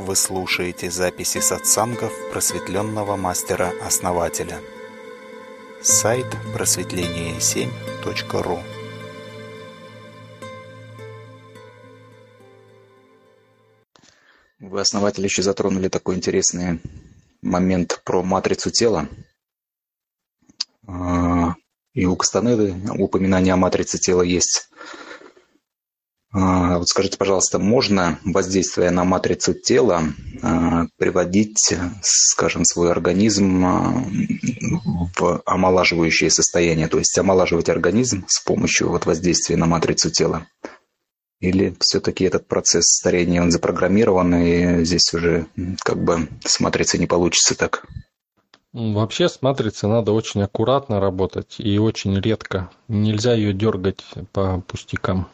Вы слушаете записи сатсангов просветленного мастера-основателя. Сайт просветление7.ру Вы, основатель, еще затронули такой интересный момент про матрицу тела. А, и у Кастанеды упоминание о матрице тела есть. А, вот скажите, пожалуйста, можно, воздействуя на матрицу тела, а, приводить, скажем, свой организм в омолаживающее состояние, то есть омолаживать организм с помощью вот воздействия на матрицу тела? Или все-таки этот процесс старения, он запрограммирован, и здесь уже как бы с матрицей не получится так? Вообще с матрицей надо очень аккуратно работать и очень редко. Нельзя ее дергать по пустякам.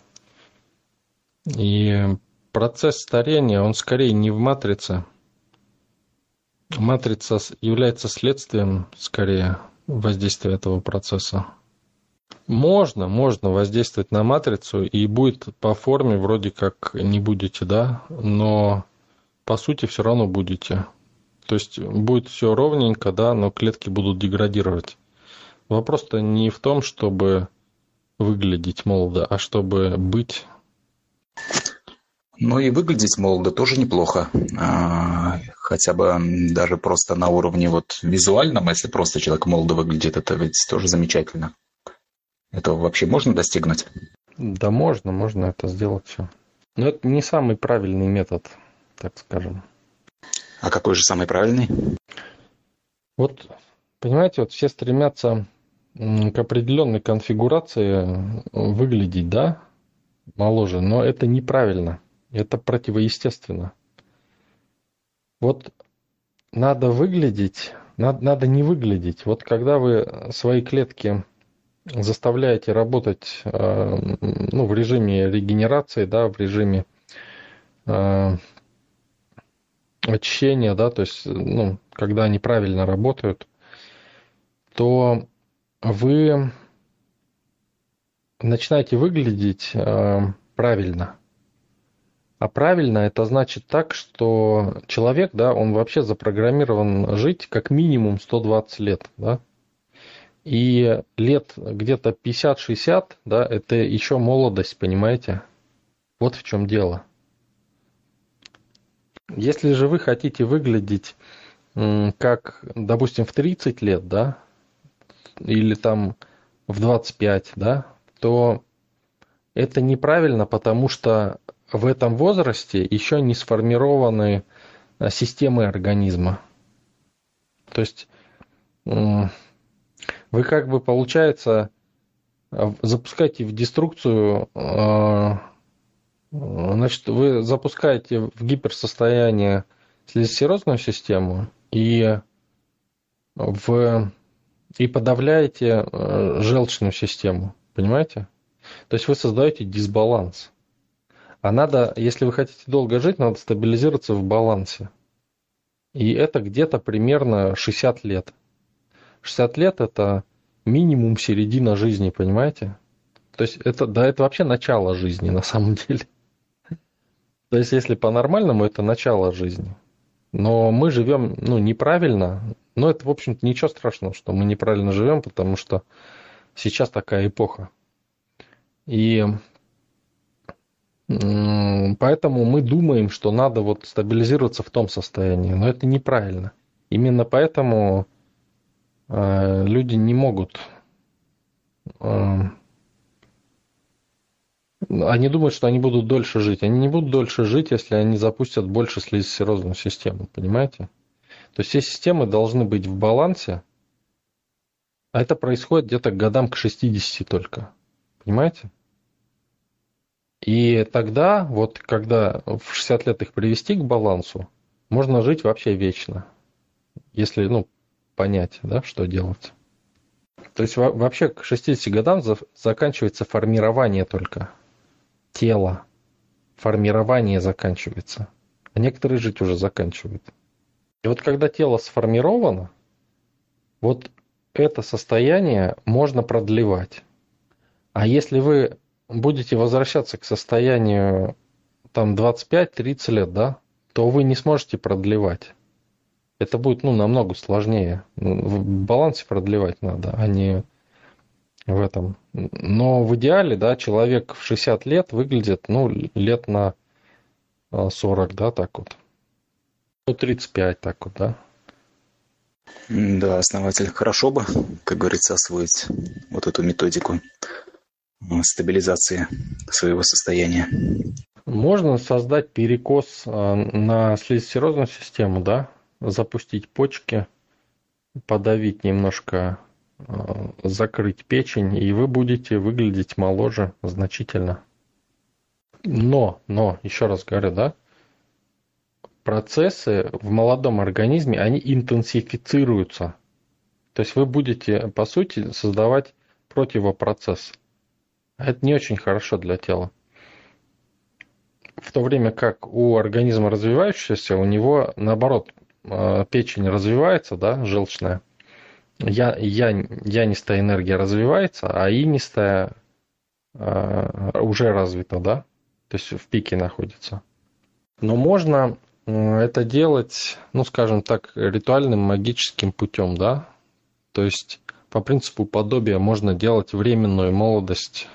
И процесс старения, он скорее не в матрице. Матрица является следствием, скорее, воздействия этого процесса. Можно, можно воздействовать на матрицу, и будет по форме вроде как не будете, да, но по сути все равно будете. То есть будет все ровненько, да, но клетки будут деградировать. Вопрос-то не в том, чтобы выглядеть молодо, а чтобы быть. Ну и выглядеть молодо тоже неплохо. А, хотя бы даже просто на уровне вот визуальном, если просто человек молодо выглядит, это ведь тоже замечательно. Этого вообще можно достигнуть? Да можно, можно это сделать все. Но это не самый правильный метод, так скажем. А какой же самый правильный? Вот, понимаете, вот все стремятся к определенной конфигурации выглядеть, да, моложе, но это неправильно, это противоестественно. Вот надо выглядеть, надо, надо не выглядеть. Вот когда вы свои клетки заставляете работать э, ну, в режиме регенерации, да, в режиме э, очищения, да, то есть, ну, когда они правильно работают, то вы начинаете выглядеть э, правильно. А правильно это значит так, что человек, да, он вообще запрограммирован жить как минимум 120 лет, да. И лет где-то 50-60, да, это еще молодость, понимаете? Вот в чем дело. Если же вы хотите выглядеть как, допустим, в 30 лет, да, или там в 25, да, то это неправильно, потому что в этом возрасте еще не сформированы э, системы организма. То есть вы как бы, получается, запускаете в деструкцию э, Значит, вы запускаете в гиперсостояние слезосерозную систему и, в, и подавляете э, желчную систему. Понимаете? То есть вы создаете дисбаланс. А надо, если вы хотите долго жить, надо стабилизироваться в балансе. И это где-то примерно 60 лет. 60 лет это минимум середина жизни, понимаете? То есть это, да, это вообще начало жизни на самом деле. То есть, если по-нормальному, это начало жизни. Но мы живем ну, неправильно. Но это, в общем-то, ничего страшного, что мы неправильно живем, потому что сейчас такая эпоха. И поэтому мы думаем, что надо вот стабилизироваться в том состоянии. Но это неправильно. Именно поэтому э, люди не могут э, они думают, что они будут дольше жить. Они не будут дольше жить, если они запустят больше слизисерозную систему, понимаете? То есть все системы должны быть в балансе, а это происходит где-то к годам к 60 только. Понимаете? И тогда, вот когда в 60 лет их привести к балансу, можно жить вообще вечно. Если, ну, понять, да, что делать. То есть вообще к 60 годам заканчивается формирование только тело, формирование заканчивается. А некоторые жить уже заканчивают. И вот когда тело сформировано, вот это состояние можно продлевать. А если вы будете возвращаться к состоянию там 25-30 лет, да, то вы не сможете продлевать. Это будет ну, намного сложнее. Ну, в балансе продлевать надо, а не в этом. Но в идеале, да, человек в 60 лет выглядит, ну, лет на 40, да, так вот. Ну, 35 так вот, да. Да, основатель, хорошо бы, как говорится, освоить вот эту методику стабилизации своего состояния. Можно создать перекос а, на слизистерозную систему, да, запустить почки, подавить немножко, а, закрыть печень, и вы будете выглядеть моложе значительно. Но, но, еще раз говорю, да, процессы в молодом организме, они интенсифицируются. То есть вы будете, по сути, создавать противопроцесс. Это не очень хорошо для тела. В то время как у организма развивающегося, у него, наоборот, э, печень развивается, да, желчная, я, я, янистая энергия развивается, а инистая э, уже развита, да, то есть в пике находится. Но можно это делать, ну, скажем так, ритуальным магическим путем, да, то есть по принципу подобия можно делать временную молодость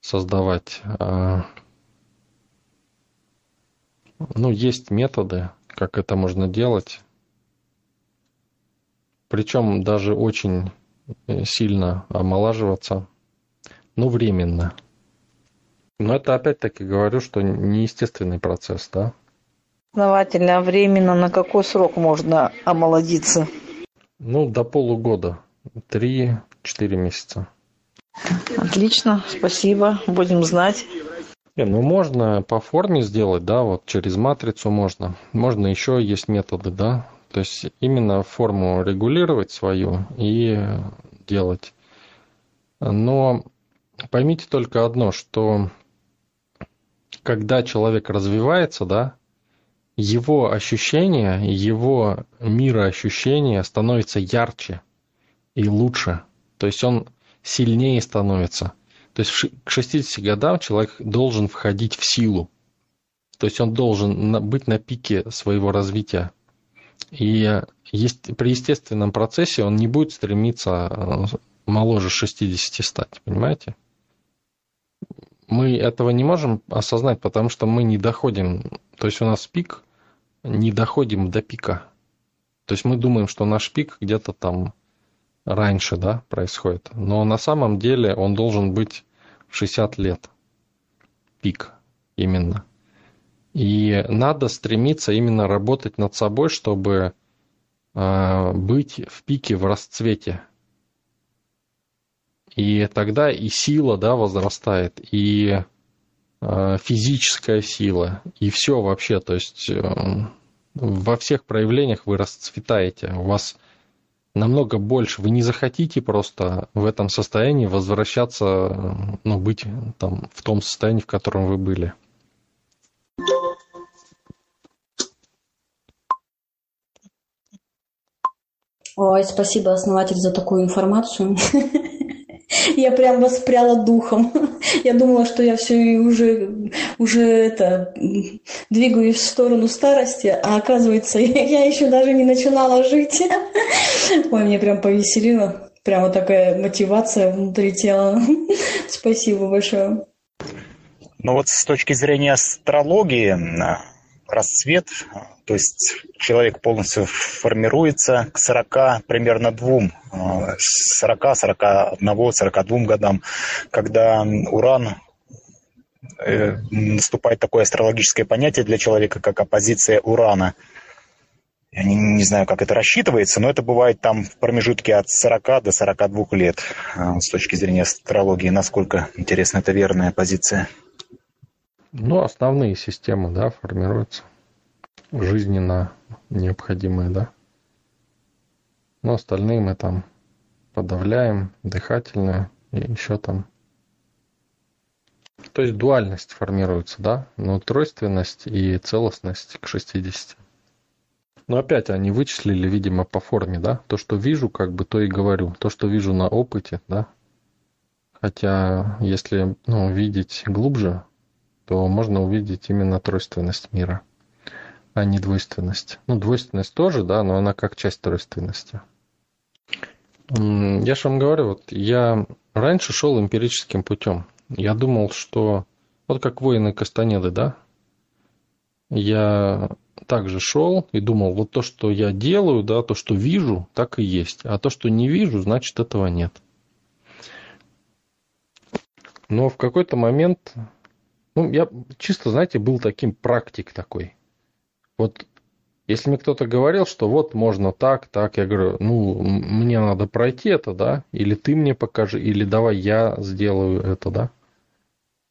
создавать. А, ну, есть методы, как это можно делать. Причем даже очень сильно омолаживаться, но временно. Но это опять-таки говорю, что неестественный процесс, да? Основательно, временно на какой срок можно омолодиться? Ну, до полугода. Три-четыре месяца. Отлично, спасибо, будем знать. Не, ну можно по форме сделать, да, вот через матрицу можно. Можно еще есть методы, да. То есть именно форму регулировать свою и делать. Но поймите только одно, что когда человек развивается, да, его ощущения, его мироощущения становятся ярче и лучше. То есть он сильнее становится. То есть к 60 годам человек должен входить в силу. То есть он должен быть на пике своего развития. И есть, при естественном процессе он не будет стремиться э, моложе 60 стать, понимаете? Мы этого не можем осознать, потому что мы не доходим, то есть у нас пик, не доходим до пика. То есть мы думаем, что наш пик где-то там раньше, да, происходит. Но на самом деле он должен быть в 60 лет. Пик именно. И надо стремиться именно работать над собой, чтобы э, быть в пике, в расцвете. И тогда и сила, да, возрастает, и э, физическая сила, и все вообще. То есть э, во всех проявлениях вы расцветаете. У вас намного больше. Вы не захотите просто в этом состоянии возвращаться, ну, быть там в том состоянии, в котором вы были. Ой, спасибо, основатель, за такую информацию. Я прям воспряла духом. Я думала, что я все уже, уже это, двигаюсь в сторону старости, а оказывается, я еще даже не начинала жить. Ой, мне прям повеселило. Прямо такая мотивация внутри тела. Спасибо большое. Ну вот с точки зрения астрологии, расцвет, то есть человек полностью формируется к 40 примерно двум, 40, 41, 42 годам, когда Уран э, наступает такое астрологическое понятие для человека, как оппозиция Урана. Я не, не знаю, как это рассчитывается, но это бывает там в промежутке от 40 до 42 лет с точки зрения астрологии. Насколько, интересно, это верная позиция? Ну, основные системы, да, формируются. Жизненно необходимые, да. Но остальные мы там подавляем, дыхательные и еще там. То есть дуальность формируется, да, но тройственность и целостность к 60. Но опять они вычислили, видимо, по форме, да, то, что вижу, как бы, то и говорю, то, что вижу на опыте, да. Хотя, если, ну, видеть глубже, то можно увидеть именно тройственность мира. А не двойственность. Ну, двойственность тоже, да, но она как часть тройственности. Я же вам говорю, вот я раньше шел эмпирическим путем. Я думал, что вот как воины Кастанеды, да, я также шел и думал, вот то, что я делаю, да, то, что вижу, так и есть. А то, что не вижу, значит, этого нет. Но в какой-то момент, ну, я чисто, знаете, был таким практик такой. Вот если мне кто-то говорил, что вот можно так, так, я говорю, ну, мне надо пройти это, да, или ты мне покажи, или давай я сделаю это, да.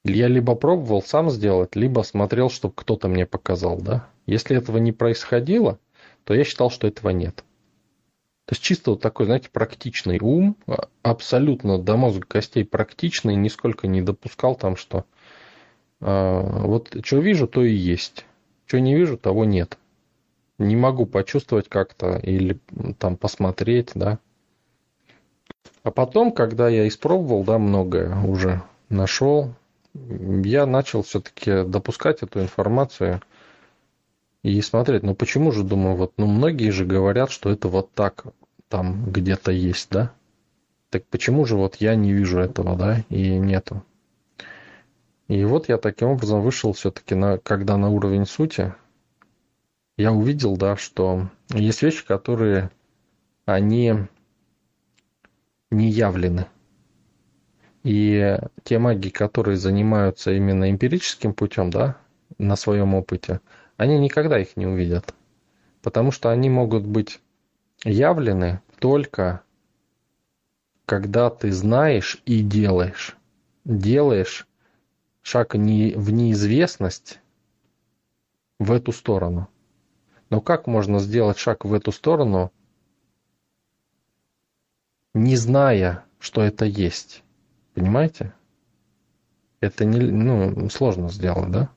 Я либо пробовал сам сделать, либо смотрел, чтобы кто-то мне показал, да. Если этого не происходило, то я считал, что этого нет. То есть чисто вот такой, знаете, практичный ум, а, абсолютно до мозга костей практичный, нисколько не допускал там, что э, вот что вижу, то и есть. Что не вижу, того нет. Не могу почувствовать как-то или там посмотреть, да. А потом, когда я испробовал, да, многое уже нашел, я начал все-таки допускать эту информацию и смотреть, ну почему же, думаю, вот, ну многие же говорят, что это вот так там где-то есть, да? Так почему же вот я не вижу этого, да, и нету? И вот я таким образом вышел все-таки, на, когда на уровень сути, я увидел, да, что есть вещи, которые, они не явлены. И те маги, которые занимаются именно эмпирическим путем, да, на своем опыте, они никогда их не увидят. Потому что они могут быть явлены только когда ты знаешь и делаешь. Делаешь шаг не, в неизвестность в эту сторону. Но как можно сделать шаг в эту сторону, не зная, что это есть? Понимаете? Это не, ну, сложно сделать, да?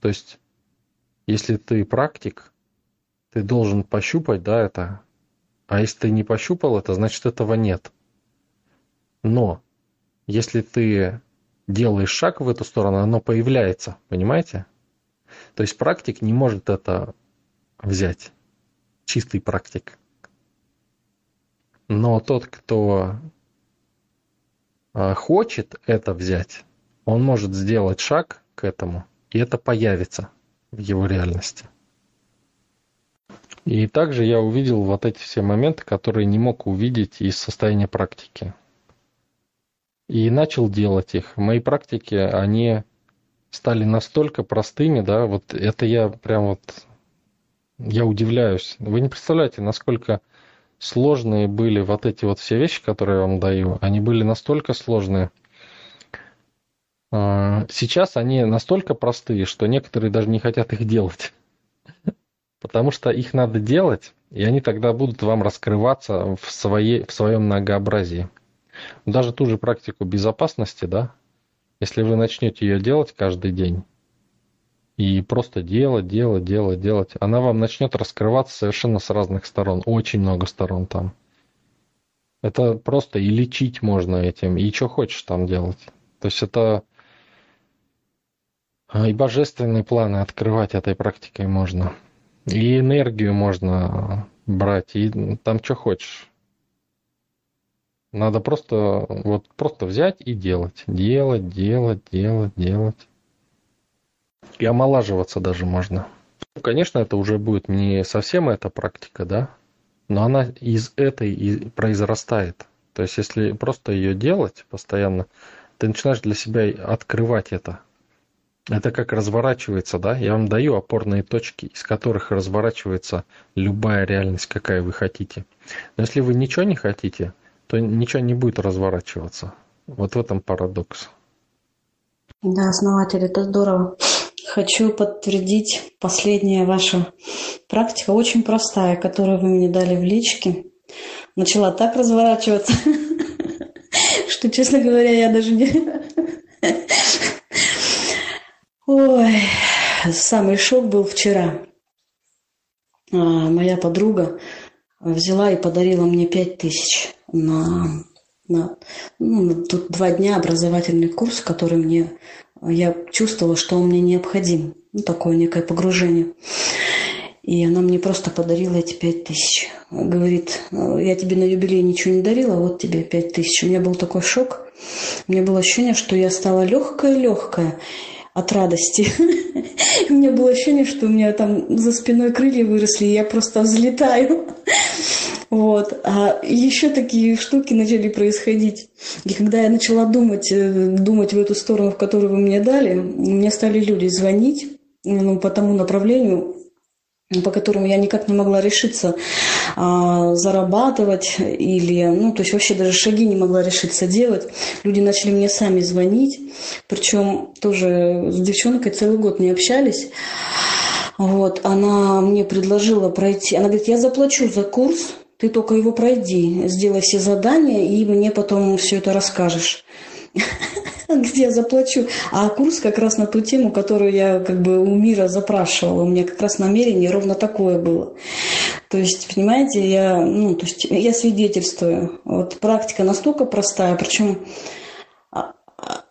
То есть если ты практик, ты должен пощупать, да, это. А если ты не пощупал это, значит этого нет. Но если ты делаешь шаг в эту сторону, оно появляется, понимаете? То есть практик не может это взять. Чистый практик. Но тот, кто а, хочет это взять, он может сделать шаг к этому, и это появится в его реальности. И также я увидел вот эти все моменты, которые не мог увидеть из состояния практики. И начал делать их. Мои практики, они стали настолько простыми, да, вот это я прям вот, я удивляюсь. Вы не представляете, насколько сложные были вот эти вот все вещи, которые я вам даю. Они были настолько сложные – а, сейчас они настолько простые, что некоторые даже не хотят их делать. Потому что их надо делать, и они тогда будут вам раскрываться в, своей, в своем многообразии. Даже ту же практику безопасности, да, если вы начнете ее делать каждый день, и просто делать, делать, делать, делать, она вам начнет раскрываться совершенно с разных сторон, очень много сторон там. Это просто и лечить можно этим, и что хочешь там делать. То есть это а, и божественные планы открывать этой практикой можно. И энергию можно брать, и там что хочешь. Надо просто, вот просто взять и делать. Делать, делать, делать, делать. И омолаживаться даже можно. Конечно, это уже будет не совсем эта практика, да? Но она из этой и произрастает. То есть, если просто ее делать постоянно, ты начинаешь для себя открывать это. Это как разворачивается, да? Я вам даю опорные точки, из которых разворачивается любая реальность, какая вы хотите. Но если вы ничего не хотите, то ничего не будет разворачиваться. Вот в этом парадокс. Да, основатель, это здорово. Хочу подтвердить последняя ваша практика, очень простая, которую вы мне дали в личке. Начала так разворачиваться, что, честно говоря, я даже не... Ой, самый шок был вчера. А, моя подруга взяла и подарила мне пять тысяч на, на ну, тут два дня образовательный курс, который мне я чувствовала, что он мне необходим. Ну, такое некое погружение. И она мне просто подарила эти пять тысяч. Говорит, я тебе на юбилей ничего не дарила, вот тебе пять тысяч. У меня был такой шок. У меня было ощущение, что я стала легкая-легкая от радости. У меня было ощущение, что у меня там за спиной крылья выросли, и я просто взлетаю. Вот. А еще такие штуки начали происходить. И когда я начала думать, э, думать в эту сторону, в которую вы мне дали, мне стали люди звонить ну, по тому направлению, по которому я никак не могла решиться а, зарабатывать или, ну, то есть вообще даже шаги не могла решиться делать. Люди начали мне сами звонить, причем тоже с девчонкой целый год не общались. Вот, она мне предложила пройти, она говорит, я заплачу за курс, ты только его пройди, сделай все задания, и мне потом все это расскажешь. где я заплачу. А курс как раз на ту тему, которую я как бы у мира запрашивала. У меня как раз намерение ровно такое было. То есть, понимаете, я, ну, то есть я свидетельствую. Вот практика настолько простая, причем а, а,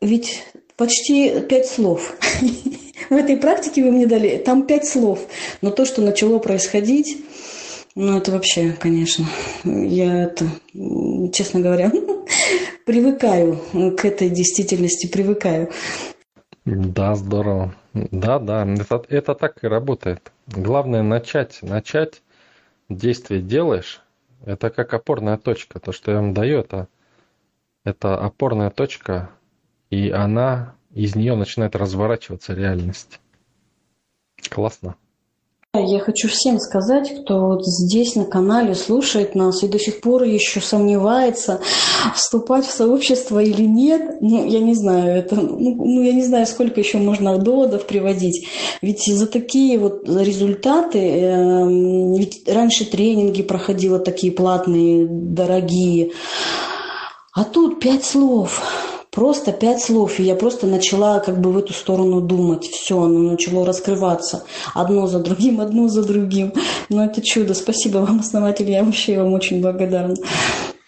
ведь почти пять слов. В этой практике вы мне дали, там пять слов. Но то, что начало происходить, ну, это вообще, конечно, я это, честно говоря, привыкаю к этой действительности, привыкаю. Да, здорово. Да, да, это, это так и работает. Главное начать, начать, действие делаешь, это как опорная точка. То, что я вам даю, это, это опорная точка, и она, из нее начинает разворачиваться реальность. Классно. Я хочу всем сказать, кто вот здесь на канале слушает нас и до сих пор еще сомневается, вступать в сообщество или нет. Ну, я не знаю, это, ну, ну я не знаю, сколько еще можно доводов приводить. Ведь за такие вот результаты, э, ведь раньше тренинги проходила такие платные, дорогие, а тут пять слов Просто пять слов, и я просто начала как бы в эту сторону думать. Все, оно начало раскрываться. Одно за другим, одно за другим. Но это чудо. Спасибо вам, основатель. Я вообще вам очень благодарна.